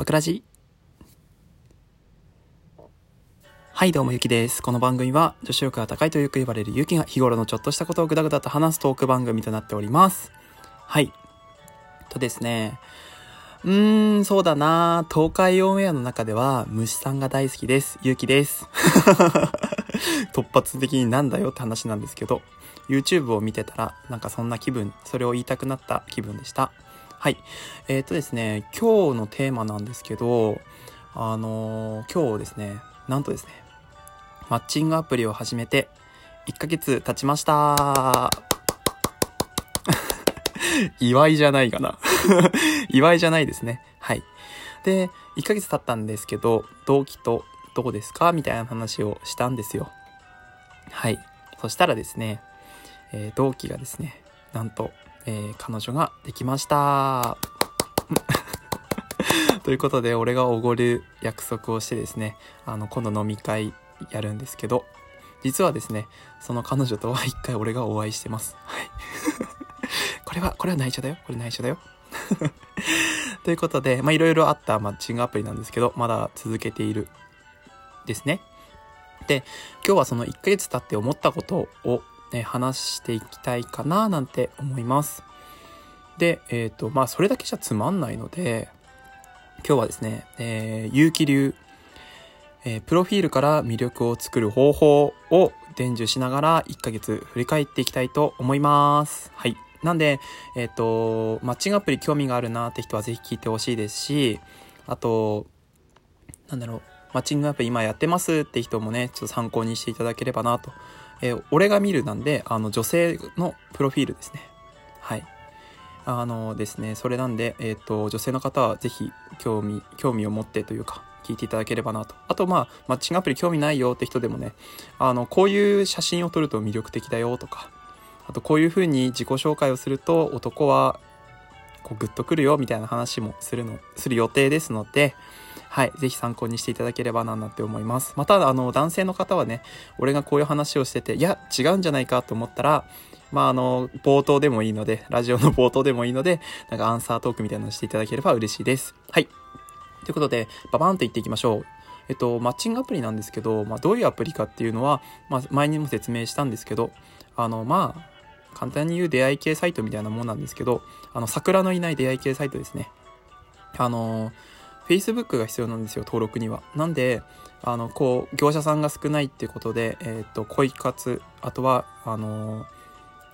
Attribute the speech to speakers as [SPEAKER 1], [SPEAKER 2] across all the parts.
[SPEAKER 1] バクラジはいどうもゆきです。この番組は女子力が高いとよく言われるゆきが日頃のちょっとしたことをぐだぐだと話すトーク番組となっております。はい。とですね、うーん、そうだな東海オンエアの中では虫さんが大好きです。ゆうきです。突発的になんだよって話なんですけど、YouTube を見てたらなんかそんな気分、それを言いたくなった気分でした。はい。えっ、とですね、今日のテーマなんですけど、あのー今日ですね、なんとですね、マッチングアプリを始めて1ヶ月経ちました。祝いじゃないかな。祝いじゃないですね。はい。で、1ヶ月経ったんですけど、同期とどうですか？みたいな話をしたんですよ。はい。そしたらですね、えー同期がですね、なんと、えー彼女ができました。ということで、俺がおごる約束をしてですね、あの、今度飲み会やるんですけど、実はですね、その彼女とは一回俺がお会いしてます。はい。これは、これは内緒だよ。これ内緒だよ。ということで、まあ、いろいろあったマッチングアプリなんですけど、まだ続けているですね。で、今日はその1ヶ月経って思ったことを、ね、話していきたいかななんて思います。で、えっ、と、まあ、それだけじゃつまんないので、今日はですね、えー、有機流、えープロフィールから魅力を作る方法を伝授しながら1ヶ月振り返っていきたいと思います。はい。なんで、えっ、と、マッチングアプリ興味があるなって人はぜひ聞いてほしいですし、あと、なんだろう、マッチングアプリ今やってますって人もね、ちょっと参考にしていただければなと。えー俺が見るなんで、あの、女性のプロフィールですね。はい。あのですね、それなんで、えっ、と、女性の方はぜひ興味、興味を持ってというか、聞いていただければなと。あと、まあ、マッチングアプリ興味ないよって人でもね、あの、こういう写真を撮ると魅力的だよとか、あと、こういう風に自己紹介をすると男は、こう、グッとくるよみたいな話もするの、する予定ですので、はい。ぜひ参考にしていただければな、なんて思います。また、あの、男性の方はね、俺がこういう話をしてて、いや、違うんじゃないかと思ったら、まあ、あの、冒頭でもいいので、ラジオの冒頭でもいいので、なんかアンサートークみたいなのをしていただければ嬉しいです。はい。ということで、ババーンと言っていきましょう。えっと、マッチングアプリなんですけど、まあ、どういうアプリかっていうのは、まあ、前にも説明したんですけど、あの、まあ、簡単に言う出会い系サイトみたいなもんなんですけど、あの、桜のいない出会い系サイトですね。あの、Facebook が必要なんですよ、登録には。なんで、あの、こう、業者さんが少ないってことで、えっと、恋活、あとは、あの、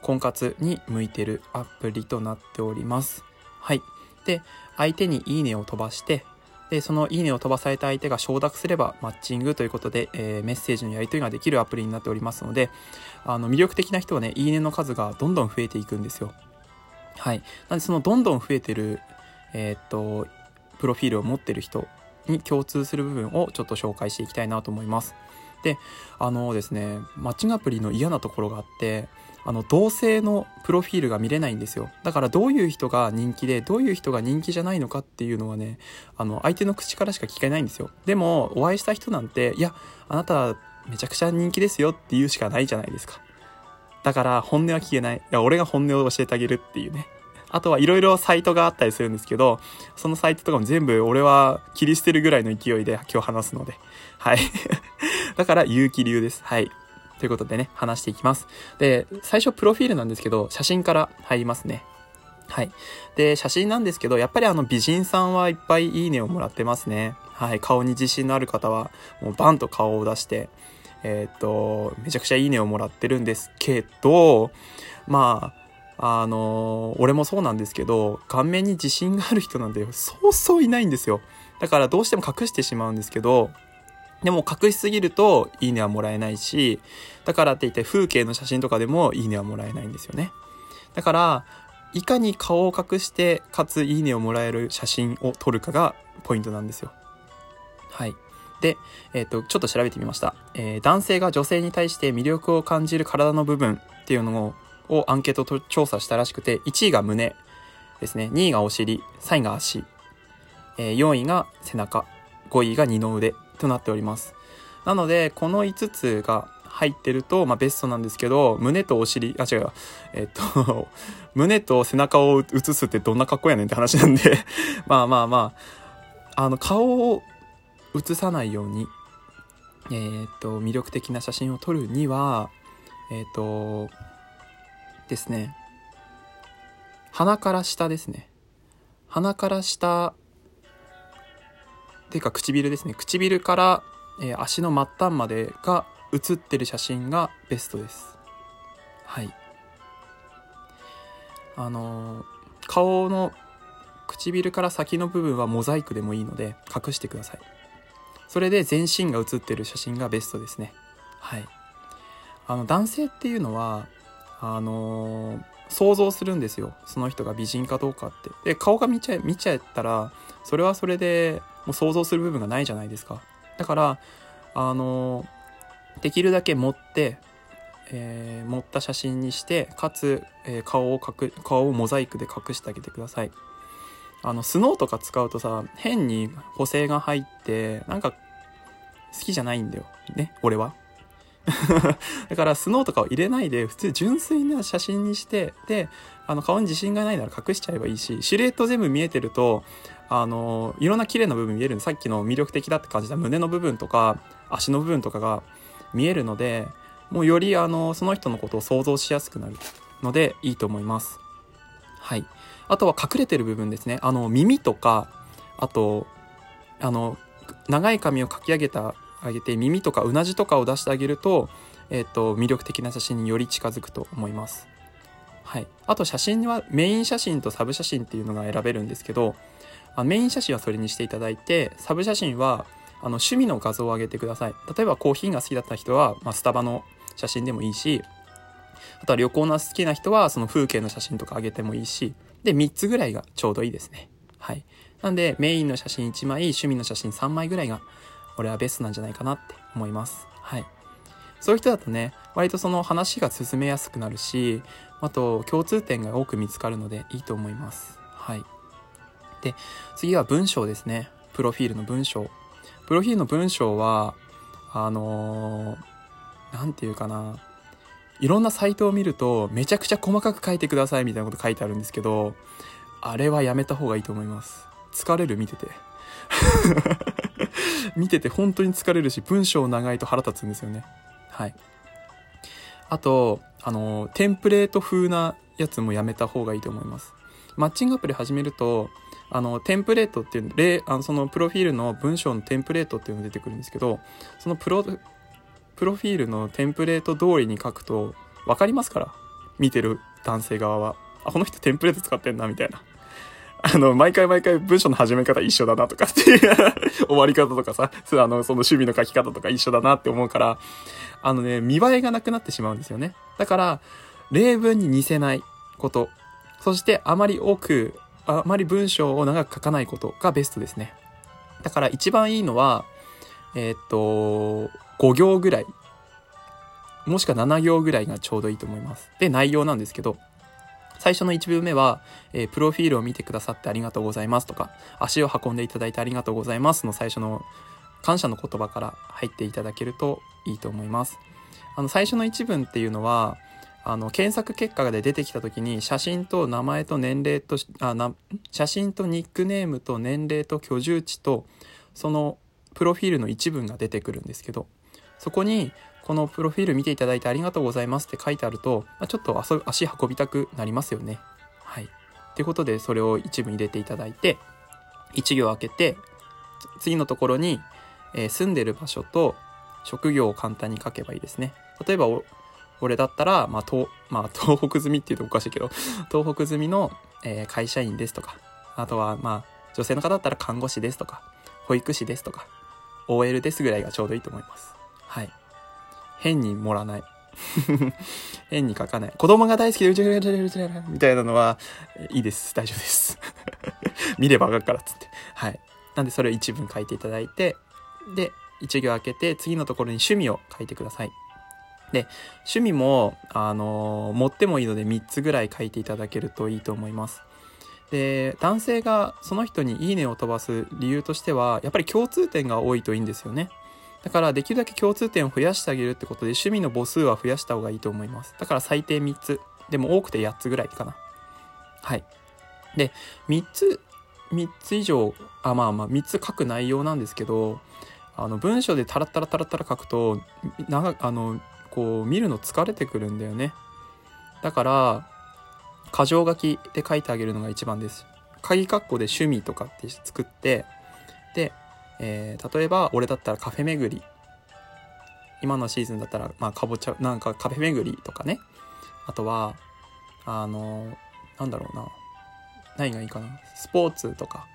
[SPEAKER 1] 婚活に向いてるアプリとなっております。はい。で、相手にいいねを飛ばして、で、そのいいねを飛ばされた相手が承諾すればマッチングということで、えーメッセージのやり取りができるアプリになっておりますので、あの、魅力的な人はね、いいねの数がどんどん増えていくんですよ。はい。なんで、そのどんどん増えてる、えーっと、プロフィールを持ってる人に共通する部分をちょっと紹介していきたいなと思います。で、あのですね、マッチングアプリの嫌なところがあって、あの、同性のプロフィールが見れないんですよ。だからどういう人が人気で、どういう人が人気じゃないのかっていうのはね、あの、相手の口からしか聞けないんですよ。でも、お会いした人なんて、いや、あなためちゃくちゃ人気ですよって言うしかないじゃないですか。だから、本音は聞けない。いや、俺が本音を教えてあげるっていうね。あとはいろいろサイトがあったりするんですけど、そのサイトとかも全部俺は切り捨てるぐらいの勢いで今日話すので。はい。だから、有機流です。はい。ということでね、話していきます。で、最初プロフィールなんですけど、写真から入りますね。はい。で、写真なんですけど、やっぱりあの美人さんはいっぱいいいねをもらってますね。はい。顔に自信のある方は、もうバンと顔を出して、えーっと、めちゃくちゃいいねをもらってるんですけど、まあ、あの俺もそうなんですけど、顔面に自信がある人なんて そうそういないんですよ。だからどうしても隠してしまうんですけど、でも隠しすぎるといいねはもらえないし、だからって言って風景の写真とかでもいいねはもらえないんですよね。だから、いかに顔を隠して、かついいねをもらえる写真を撮るかがポイントなんですよ。はい。で、えっ、と、ちょっと調べてみました。えー男性が女性に対して魅力を感じる体の部分っていうのををアンケート調査したらしくて、1位が胸ですね。2位がお尻、3位が足、え4位が背中、5位が二の腕となっております。なので、この5つが入ってると、まあ、ベストなんですけど、胸とお尻、あ、違う、えっと、胸と背中を映すってどんな格好やねんって話なんで、まあまあまあの、顔を映さないように、えー、っと、魅力的な写真を撮るには、えー、っと、ですね、鼻から下ですね。鼻から下、ていうか唇ですね。唇から、えー、足の末端までが写ってる写真がベストです。はい。あのー、顔の唇から先の部分はモザイクでもいいので隠してください。それで全身が写ってる写真がベストですね。はい。あの、男性っていうのは、あのー、想像するんですよ。その人が美人かどうかって。で、顔が見ちゃ、見ちゃったら、それはそれでもう想像する部分がないじゃないですか。だから、あのー、できるだけ持って、えー、持った写真にして、かつ、え、顔を隠、顔をモザイクで隠してあげてください。あの、スノーとか使うとさ、変に補正が入って、なんか、好きじゃないんだよ。ね、俺は。だからスノーとかを入れないで普通純粋な写真にしてであの顔に自信がないなら隠しちゃえばいいしシルエット全部見えてるとあのいろんな綺麗な部分見えるさっきの魅力的だって感じた胸の部分とか足の部分とかが見えるのでもうよりあのその人のことを想像しやすくなるのでいいと思います。はい。あとは隠れてる部分ですね。あの耳とかあとあの長い髪をかき上げた上げて耳とかうなじとかを出してあげると,、えーと、魅力的な写真により近づくと思います。はい、あと写真はメイン写真とサブ写真っていうのが選べるんですけどあメイン写真はそれにしていただいてサブ写真はあの趣味の画像を上げてください。例えばコーヒーが好きだった人は、まあ、スタバの写真でもいいしあとは旅行の好きな人はその風景の写真とか上げてもいいしで3つぐらいがちょうどいいですね。はい。なんでメインの写真1枚趣味の写真3枚ぐらいが俺はベストなんじゃないかなって思います。はい。そういう人だとね、割とその話が進めやすくなるし、あと共通点が多く見つかるのでいいと思います。はい。で、次は文章ですね。プロフィールの文章。プロフィールの文章は、あのー、なんていうかな。いろんなサイトを見ると、めちゃくちゃ細かく書いてくださいみたいなこと書いてあるんですけど、あれはやめた方がいいと思います。疲れる見てて。見てて本当に疲れるし、文章長いと腹立つんですよね。はい。あと、あの、テンプレート風なやつもやめた方がいいと思います。マッチングアプリ始めると、あの、テンプレートっていうの、例、あの、そのプロフィールの文章のテンプレートっていうのが出てくるんですけど、そのプロ、プロフィールのテンプレート通りに書くと、分かりますから。見てる男性側は。あ、この人テンプレート使ってんな、みたいな。あの、毎回毎回文章の始め方一緒だなとかっていう終わり方とかさ、あの、その趣味の書き方とか一緒だなって思うから、あのね、見栄えがなくなってしまうんですよね。だから、例文に似せないこと。そしてあまり多く、あまり文章を長く書かないことがベストですね。だから一番いいのは、えー、っと、5行ぐらい。もしくは7行ぐらいがちょうどいいと思います。で、内容なんですけど、最初の1文目は、えー、プロフィールを見てくださってありがとうございますとか、足を運んでいただいてありがとうございますの最初の感謝の言葉から入っていただけるといいと思います。あの、最初の一文っていうのは、あの、検索結果で出てきた時に、写真と名前と年齢と、あ、な、写真とニックネームと年齢と居住地と、その、プロフィールの一文が出てくるんですけど、そこに、このプロフィール見ていただいてありがとうございますって書いてあると、まあ、ちょっと足運びたくなりますよね。はい。ということで、それを一部入れていただいて、一行開けて、次のところに、えー、住んでる場所と職業を簡単に書けばいいですね。例えば、俺だったら、まあ、東、まあ、東北済みっていうとおかしいけど、東北済みの、えー、会社員ですとか、あとは、まあ、女性の方だったら看護師ですとか、保育士ですとか、OL ですぐらいがちょうどいいと思います。変に盛らない。変に書かない。子供が大好きでうちらうちらうちらみたいなのは、いいです。大丈夫です。見ればわかるからつって。はい。なんでそれを一文書いていただいて、で、一行開けて、次のところに趣味を書いてください。で、趣味も、あのー、持ってもいいので3つぐらい書いていただけるといいと思います。で、男性がその人にいいねを飛ばす理由としては、やっぱり共通点が多いといいんですよね。だからできるだけ共通点を増やしてあげるってことで趣味の母数は増やした方がいいと思います。だから最低3つ。でも多くて8つぐらいかな。はい。で、3つ3つ以上あまあまあ3つ書く内容なんですけどあの文章でタラタラタラタラ書くと長あのこう見るの疲れてくるんだよねだから箇条書きで書いてあげるのが一番です鍵括弧で趣味とかって作ってで、えー、例えば俺だったらカフェ巡り。今のシーズンだったらまあかぼちゃなんかカフェ巡りとかね。あとはあのなんだろうな。何がいいかな。スポーツとか。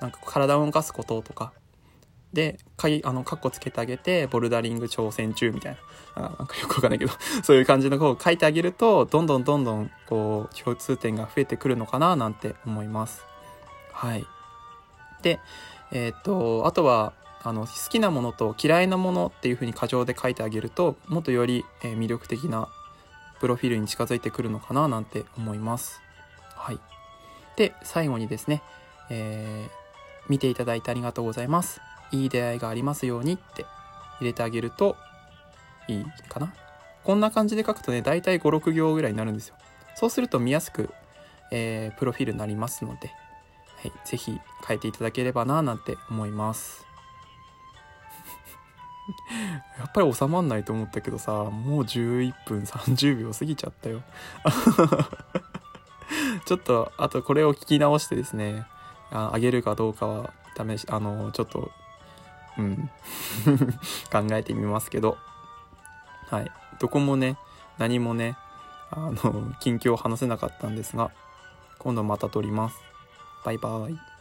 [SPEAKER 1] なんか体を動かすこととか。で、かい、あの、カッコつけてあげて、ボルダリング挑戦中みたいな。なんかよくわかんないけど。そういう感じのこう書いてあげると、どんどんどんどん、こう、共通点が増えてくるのかな、なんて思います。はい。で、えー、と、あとは、あの、好きなものと嫌いなものっていう風に過剰で書いてあげると、もっとより、え魅力的なプロフィールに近づいてくるのかな、なんて思います。はい。で、最後にですね、えー、見ていただいてありがとうございます。いい出会いがありますようにって入れてあげるといいかな。こんな感じで書くとね、だいたい5、6行ぐらいになるんですよ。そうすると見やすく、えー、プロフィールになりますので、はい、ぜひ書いていただければななんて思います。やっぱり収まんないと思ったけどさ、もう11分30秒過ぎちゃったよ。ちょっと、あとこれを聞き直してですね、ああげるかどうかは試し、あの、ちょっとうん、考えてみますけど、はい。どこもね、何もね、あの、近況を話せなかったんですが、今度また撮ります。バイバイ。